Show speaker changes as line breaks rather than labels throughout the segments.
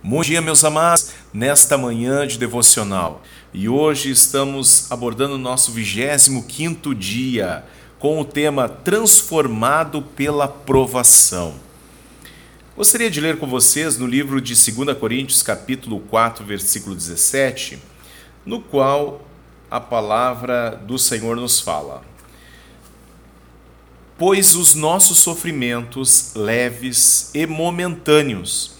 Bom dia, meus amados, nesta manhã de devocional. E hoje estamos abordando o nosso 25 dia com o tema Transformado pela Provação. Gostaria de ler com vocês no livro de 2 Coríntios, capítulo 4, versículo 17, no qual a palavra do Senhor nos fala: Pois os nossos sofrimentos leves e momentâneos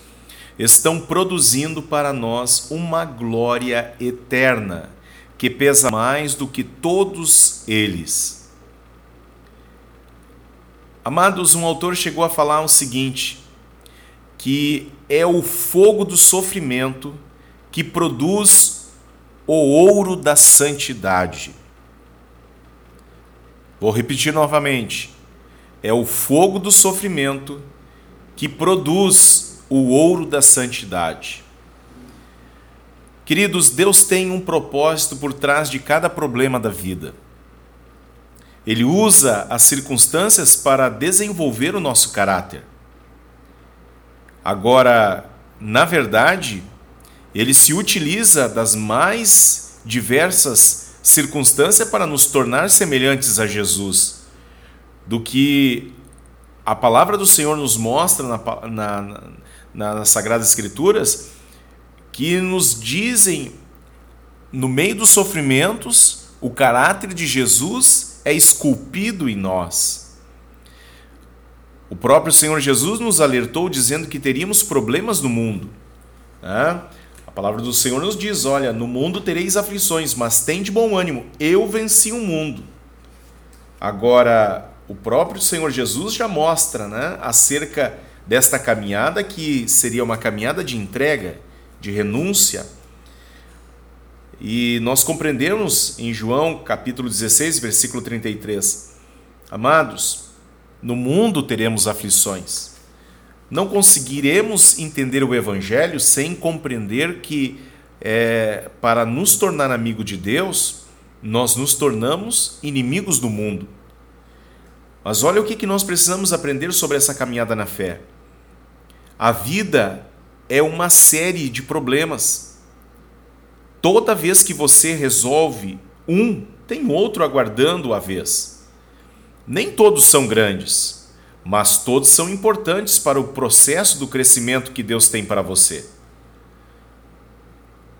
estão produzindo para nós uma glória eterna, que pesa mais do que todos eles. Amados, um autor chegou a falar o seguinte: que é o fogo do sofrimento que produz o ouro da santidade. Vou repetir novamente. É o fogo do sofrimento que produz o ouro da santidade. Queridos, Deus tem um propósito por trás de cada problema da vida. Ele usa as circunstâncias para desenvolver o nosso caráter. Agora, na verdade, ele se utiliza das mais diversas circunstâncias para nos tornar semelhantes a Jesus, do que a palavra do Senhor nos mostra na, na, nas Sagradas Escrituras que nos dizem, no meio dos sofrimentos, o caráter de Jesus é esculpido em nós. O próprio Senhor Jesus nos alertou dizendo que teríamos problemas no mundo. Né? A palavra do Senhor nos diz: Olha, no mundo tereis aflições, mas tem de bom ânimo, eu venci o mundo. Agora, o próprio Senhor Jesus já mostra né, acerca desta caminhada, que seria uma caminhada de entrega, de renúncia. E nós compreendemos em João capítulo 16, versículo 33. Amados, no mundo teremos aflições. Não conseguiremos entender o Evangelho sem compreender que, é, para nos tornar amigo de Deus, nós nos tornamos inimigos do mundo. Mas olha o que nós precisamos aprender sobre essa caminhada na fé. A vida é uma série de problemas. Toda vez que você resolve um, tem outro aguardando a vez. Nem todos são grandes, mas todos são importantes para o processo do crescimento que Deus tem para você.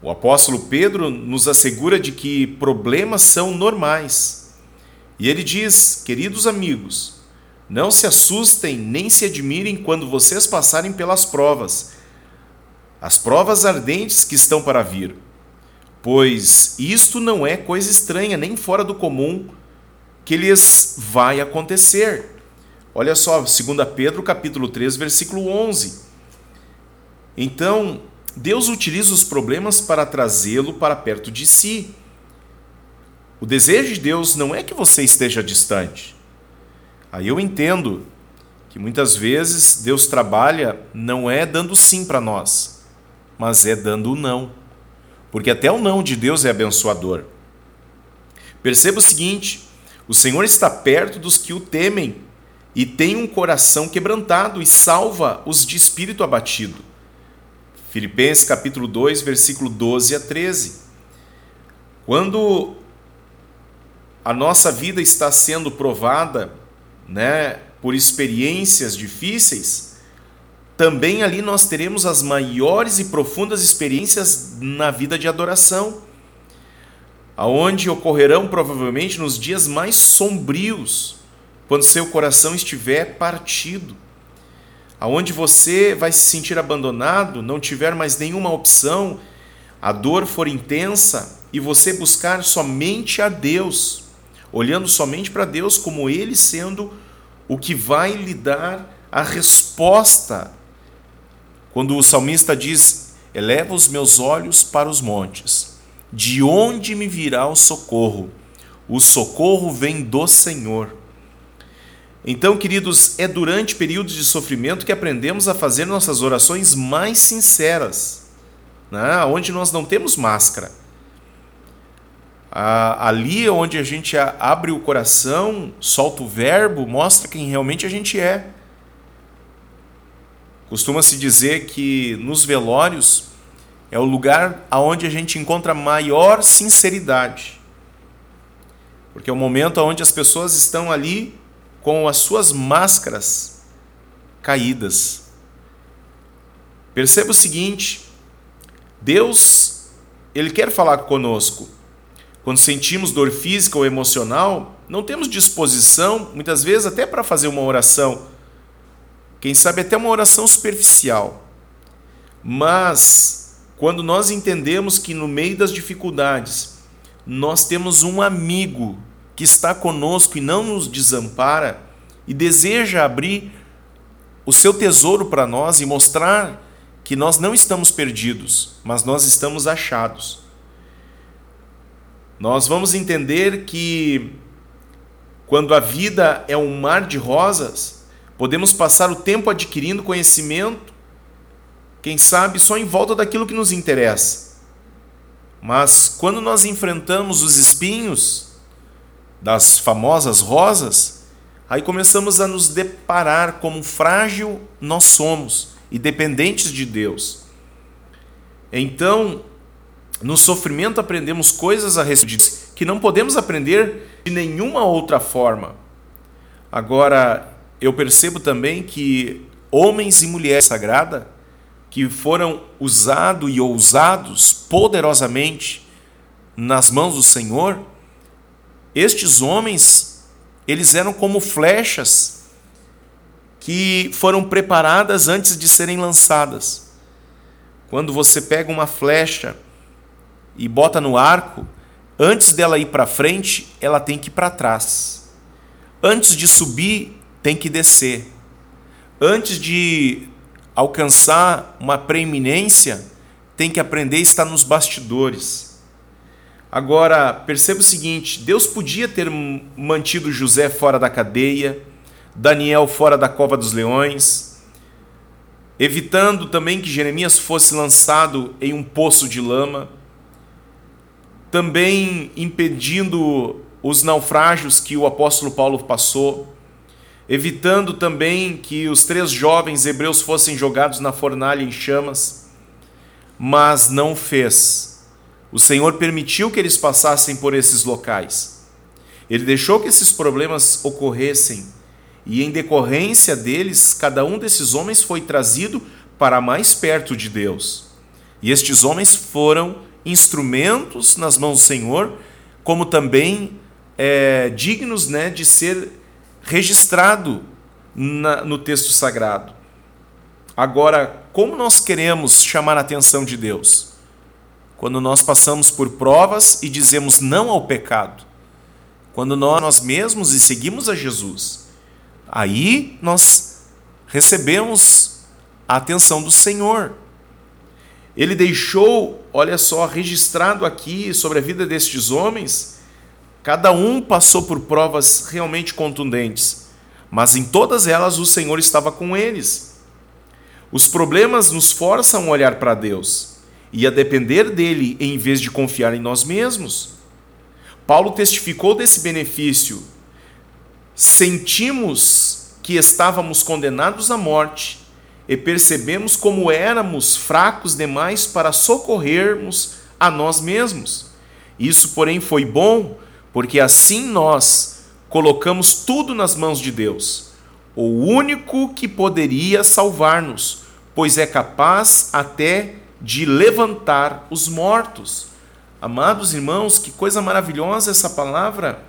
O apóstolo Pedro nos assegura de que problemas são normais. E ele diz: Queridos amigos, não se assustem nem se admirem quando vocês passarem pelas provas, as provas ardentes que estão para vir. Pois isto não é coisa estranha nem fora do comum que lhes vai acontecer. Olha só, 2 Pedro capítulo 3, versículo 11. Então, Deus utiliza os problemas para trazê-lo para perto de si. O desejo de Deus não é que você esteja distante. Aí eu entendo que muitas vezes Deus trabalha não é dando sim para nós, mas é dando o não. Porque até o não de Deus é abençoador. Perceba o seguinte: o Senhor está perto dos que o temem e tem um coração quebrantado e salva os de espírito abatido. Filipenses capítulo 2, versículo 12 a 13. Quando a nossa vida está sendo provada né, por experiências difíceis, também ali nós teremos as maiores e profundas experiências na vida de adoração, aonde ocorrerão provavelmente nos dias mais sombrios, quando seu coração estiver partido, aonde você vai se sentir abandonado, não tiver mais nenhuma opção, a dor for intensa e você buscar somente a Deus olhando somente para Deus como Ele sendo o que vai lhe dar a resposta. Quando o salmista diz: Eleva os meus olhos para os montes, de onde me virá o socorro? O socorro vem do Senhor. Então, queridos, é durante períodos de sofrimento que aprendemos a fazer nossas orações mais sinceras, né? onde nós não temos máscara ali onde a gente abre o coração, solta o verbo, mostra quem realmente a gente é. Costuma-se dizer que nos velórios é o lugar aonde a gente encontra maior sinceridade. Porque é o momento onde as pessoas estão ali com as suas máscaras caídas. Perceba o seguinte: Deus, ele quer falar conosco. Quando sentimos dor física ou emocional, não temos disposição, muitas vezes até para fazer uma oração. Quem sabe até uma oração superficial. Mas quando nós entendemos que no meio das dificuldades nós temos um amigo que está conosco e não nos desampara e deseja abrir o seu tesouro para nós e mostrar que nós não estamos perdidos, mas nós estamos achados. Nós vamos entender que quando a vida é um mar de rosas, podemos passar o tempo adquirindo conhecimento, quem sabe só em volta daquilo que nos interessa. Mas quando nós enfrentamos os espinhos, das famosas rosas, aí começamos a nos deparar como frágil nós somos e dependentes de Deus. Então, no sofrimento aprendemos coisas a respeito que não podemos aprender de nenhuma outra forma. Agora, eu percebo também que homens e mulheres sagradas que foram usados e ousados poderosamente nas mãos do Senhor, estes homens, eles eram como flechas que foram preparadas antes de serem lançadas. Quando você pega uma flecha e bota no arco, antes dela ir para frente, ela tem que ir para trás. Antes de subir, tem que descer. Antes de alcançar uma preeminência, tem que aprender a estar nos bastidores. Agora, perceba o seguinte: Deus podia ter mantido José fora da cadeia, Daniel fora da cova dos leões, evitando também que Jeremias fosse lançado em um poço de lama, também impedindo os naufrágios que o apóstolo Paulo passou, evitando também que os três jovens hebreus fossem jogados na fornalha em chamas, mas não fez o Senhor permitiu que eles passassem por esses locais. Ele deixou que esses problemas ocorressem e, em decorrência deles, cada um desses homens foi trazido para mais perto de Deus. E estes homens foram instrumentos nas mãos do Senhor, como também é, dignos né, de ser registrado na, no texto sagrado. Agora, como nós queremos chamar a atenção de Deus? quando nós passamos por provas e dizemos não ao pecado, quando nós, nós mesmos e seguimos a Jesus, aí nós recebemos a atenção do Senhor. Ele deixou, olha só, registrado aqui sobre a vida destes homens, cada um passou por provas realmente contundentes, mas em todas elas o Senhor estava com eles. Os problemas nos forçam a olhar para Deus e a depender dele em vez de confiar em nós mesmos. Paulo testificou desse benefício. Sentimos que estávamos condenados à morte e percebemos como éramos fracos demais para socorrermos a nós mesmos. Isso, porém, foi bom, porque assim nós colocamos tudo nas mãos de Deus, o único que poderia salvar-nos, pois é capaz até de levantar os mortos. Amados irmãos, que coisa maravilhosa essa palavra,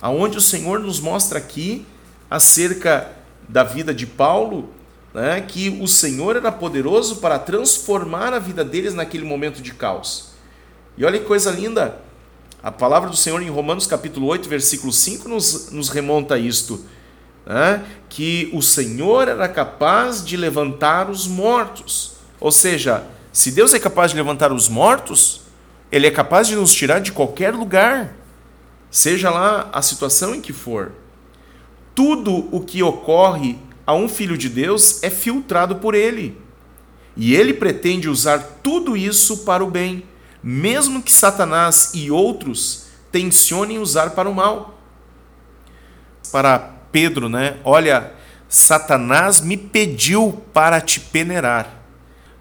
aonde o Senhor nos mostra aqui acerca da vida de Paulo, né, que o Senhor era poderoso para transformar a vida deles naquele momento de caos. E olha que coisa linda, a palavra do Senhor em Romanos capítulo 8, versículo 5 nos, nos remonta a isto, né, que o Senhor era capaz de levantar os mortos, ou seja, se Deus é capaz de levantar os mortos, Ele é capaz de nos tirar de qualquer lugar, seja lá a situação em que for. Tudo o que ocorre a um filho de Deus é filtrado por Ele. E Ele pretende usar tudo isso para o bem, mesmo que Satanás e outros tensionem usar para o mal. Para Pedro, né? Olha, Satanás me pediu para te peneirar.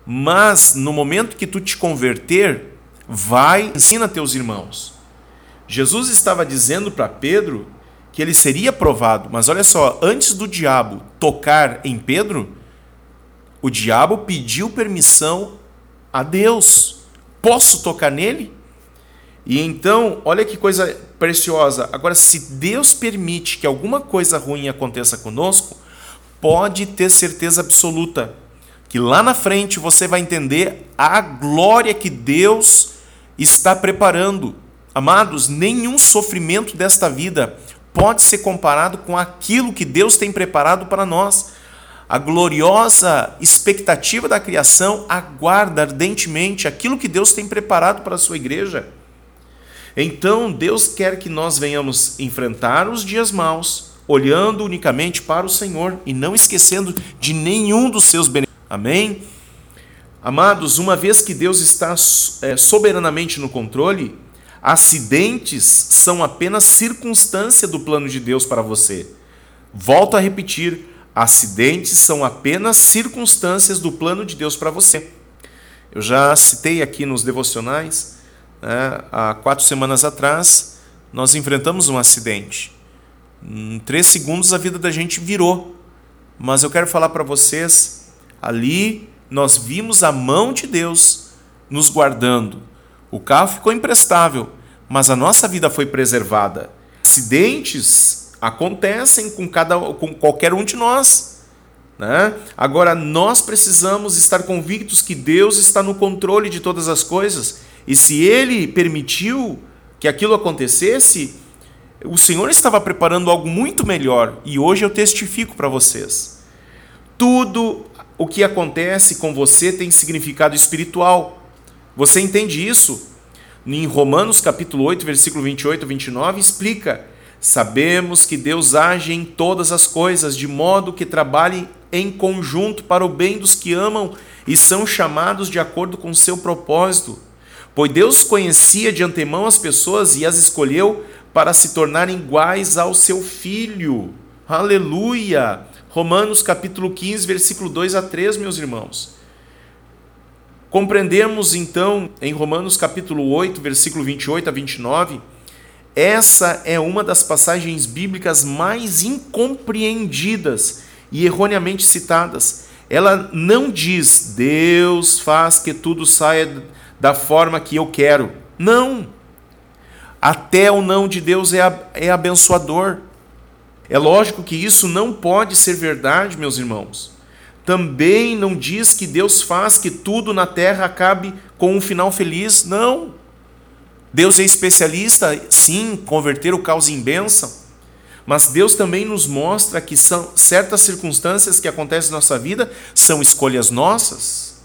Mas no momento que tu te converter, vai, ensina teus irmãos. Jesus estava dizendo para Pedro que ele seria provado, mas olha só, antes do diabo tocar em Pedro, o diabo pediu permissão a Deus. Posso tocar nele? E então, olha que coisa preciosa. Agora, se Deus permite que alguma coisa ruim aconteça conosco, pode ter certeza absoluta que lá na frente você vai entender a glória que Deus está preparando. Amados, nenhum sofrimento desta vida pode ser comparado com aquilo que Deus tem preparado para nós. A gloriosa expectativa da criação aguarda ardentemente aquilo que Deus tem preparado para a sua igreja. Então, Deus quer que nós venhamos enfrentar os dias maus, olhando unicamente para o Senhor e não esquecendo de nenhum dos seus benefícios. Amém? Amados, uma vez que Deus está é, soberanamente no controle, acidentes são apenas circunstância do plano de Deus para você. Volto a repetir: acidentes são apenas circunstâncias do plano de Deus para você. Eu já citei aqui nos devocionais, né, há quatro semanas atrás, nós enfrentamos um acidente. Em três segundos a vida da gente virou. Mas eu quero falar para vocês, ali nós vimos a mão de Deus nos guardando. O carro ficou imprestável, mas a nossa vida foi preservada. Acidentes acontecem com, cada, com qualquer um de nós. Né? Agora, nós precisamos estar convictos que Deus está no controle de todas as coisas. E se Ele permitiu que aquilo acontecesse, o Senhor estava preparando algo muito melhor e hoje eu testifico para vocês. Tudo o que acontece com você tem significado espiritual. Você entende isso? Em Romanos capítulo 8, versículo 28 a 29 explica: Sabemos que Deus age em todas as coisas de modo que trabalhe em conjunto para o bem dos que amam e são chamados de acordo com seu propósito. Pois Deus conhecia de antemão as pessoas e as escolheu para se tornarem iguais ao seu filho. Aleluia! Romanos capítulo 15, versículo 2 a 3, meus irmãos. Compreendemos então em Romanos capítulo 8, versículo 28 a 29, essa é uma das passagens bíblicas mais incompreendidas e erroneamente citadas. Ela não diz Deus faz que tudo saia da forma que eu quero. Não! Até o não de Deus é, é abençoador. É lógico que isso não pode ser verdade, meus irmãos. Também não diz que Deus faz que tudo na terra acabe com um final feliz. Não. Deus é especialista, sim, converter o caos em bênção. Mas Deus também nos mostra que são certas circunstâncias que acontecem na nossa vida são escolhas nossas.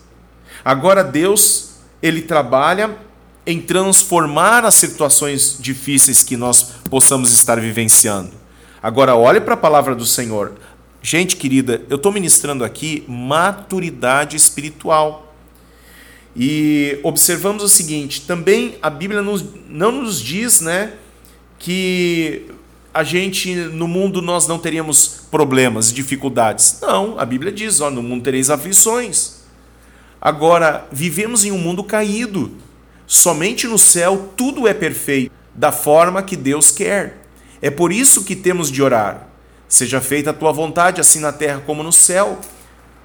Agora Deus, ele trabalha em transformar as situações difíceis que nós possamos estar vivenciando. Agora, olhe para a palavra do Senhor. Gente querida, eu estou ministrando aqui maturidade espiritual. E observamos o seguinte: também a Bíblia nos, não nos diz né, que a gente, no mundo, nós não teríamos problemas, dificuldades. Não, a Bíblia diz: ó, no mundo tereis aflições. Agora, vivemos em um mundo caído. Somente no céu tudo é perfeito, da forma que Deus quer. É por isso que temos de orar. Seja feita a tua vontade, assim na terra como no céu.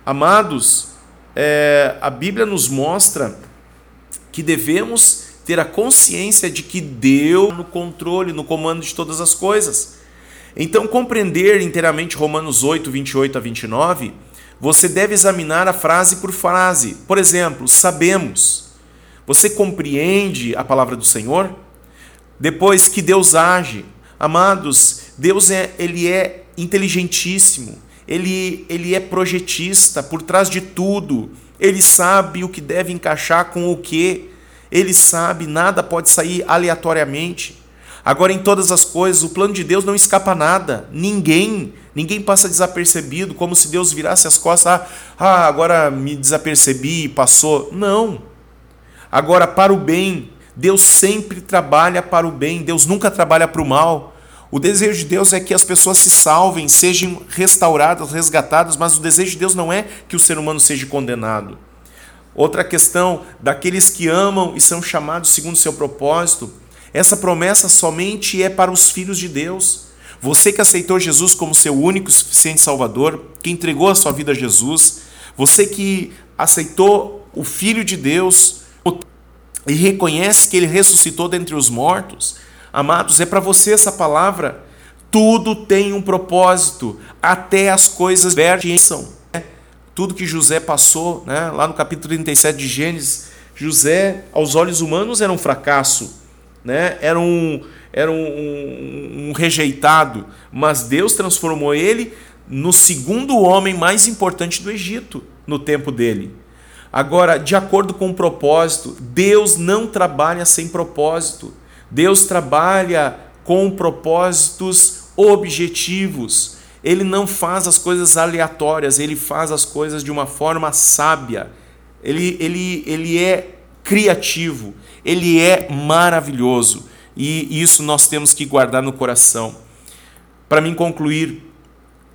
Amados, é, a Bíblia nos mostra que devemos ter a consciência de que Deus no controle, no comando de todas as coisas. Então, compreender inteiramente Romanos 8, 28 a 29, você deve examinar a frase por frase. Por exemplo, sabemos. Você compreende a palavra do Senhor? Depois que Deus age, amados, Deus é, ele é inteligentíssimo, ele, ele é projetista por trás de tudo, ele sabe o que deve encaixar com o que, ele sabe, nada pode sair aleatoriamente. Agora, em todas as coisas, o plano de Deus não escapa nada, ninguém, ninguém passa desapercebido, como se Deus virasse as costas, ah, ah agora me desapercebi e passou. Não. Agora, para o bem, Deus sempre trabalha para o bem, Deus nunca trabalha para o mal. O desejo de Deus é que as pessoas se salvem, sejam restauradas, resgatadas, mas o desejo de Deus não é que o ser humano seja condenado. Outra questão, daqueles que amam e são chamados segundo seu propósito, essa promessa somente é para os filhos de Deus. Você que aceitou Jesus como seu único e suficiente Salvador, que entregou a sua vida a Jesus, você que aceitou o Filho de Deus e reconhece que ele ressuscitou dentre os mortos, Amados, é para você essa palavra. Tudo tem um propósito, até as coisas vertem. Né? Tudo que José passou, né? lá no capítulo 37 de Gênesis, José, aos olhos humanos, era um fracasso, né? era, um, era um, um, um rejeitado, mas Deus transformou ele no segundo homem mais importante do Egito no tempo dele. Agora, de acordo com o propósito, Deus não trabalha sem propósito. Deus trabalha com propósitos objetivos. Ele não faz as coisas aleatórias, ele faz as coisas de uma forma sábia. Ele, ele, ele é criativo, ele é maravilhoso. E isso nós temos que guardar no coração. Para mim concluir,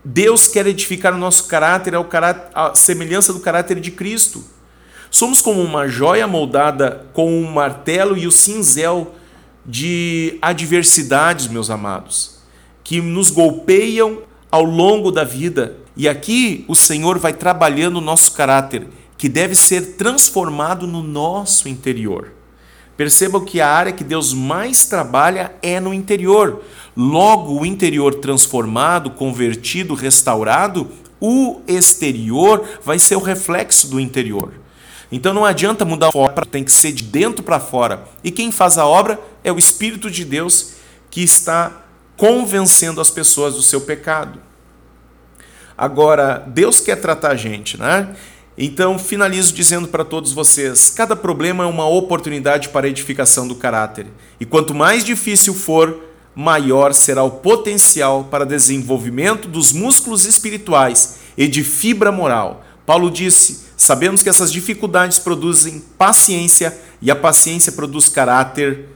Deus quer edificar o nosso caráter, ao caráter, a semelhança do caráter de Cristo. Somos como uma joia moldada com um martelo e o cinzel de adversidades, meus amados, que nos golpeiam ao longo da vida. E aqui o Senhor vai trabalhando o nosso caráter, que deve ser transformado no nosso interior. Percebam que a área que Deus mais trabalha é no interior. Logo, o interior transformado, convertido, restaurado, o exterior vai ser o reflexo do interior. Então não adianta mudar fora, tem que ser de dentro para fora. E quem faz a obra é o Espírito de Deus que está convencendo as pessoas do seu pecado. Agora, Deus quer tratar a gente, né? Então, finalizo dizendo para todos vocês: cada problema é uma oportunidade para a edificação do caráter. E quanto mais difícil for, maior será o potencial para desenvolvimento dos músculos espirituais e de fibra moral. Paulo disse: Sabemos que essas dificuldades produzem paciência e a paciência produz caráter,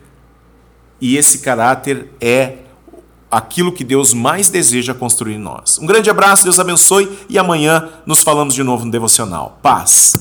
e esse caráter é aquilo que Deus mais deseja construir em nós. Um grande abraço, Deus abençoe e amanhã nos falamos de novo no devocional. Paz.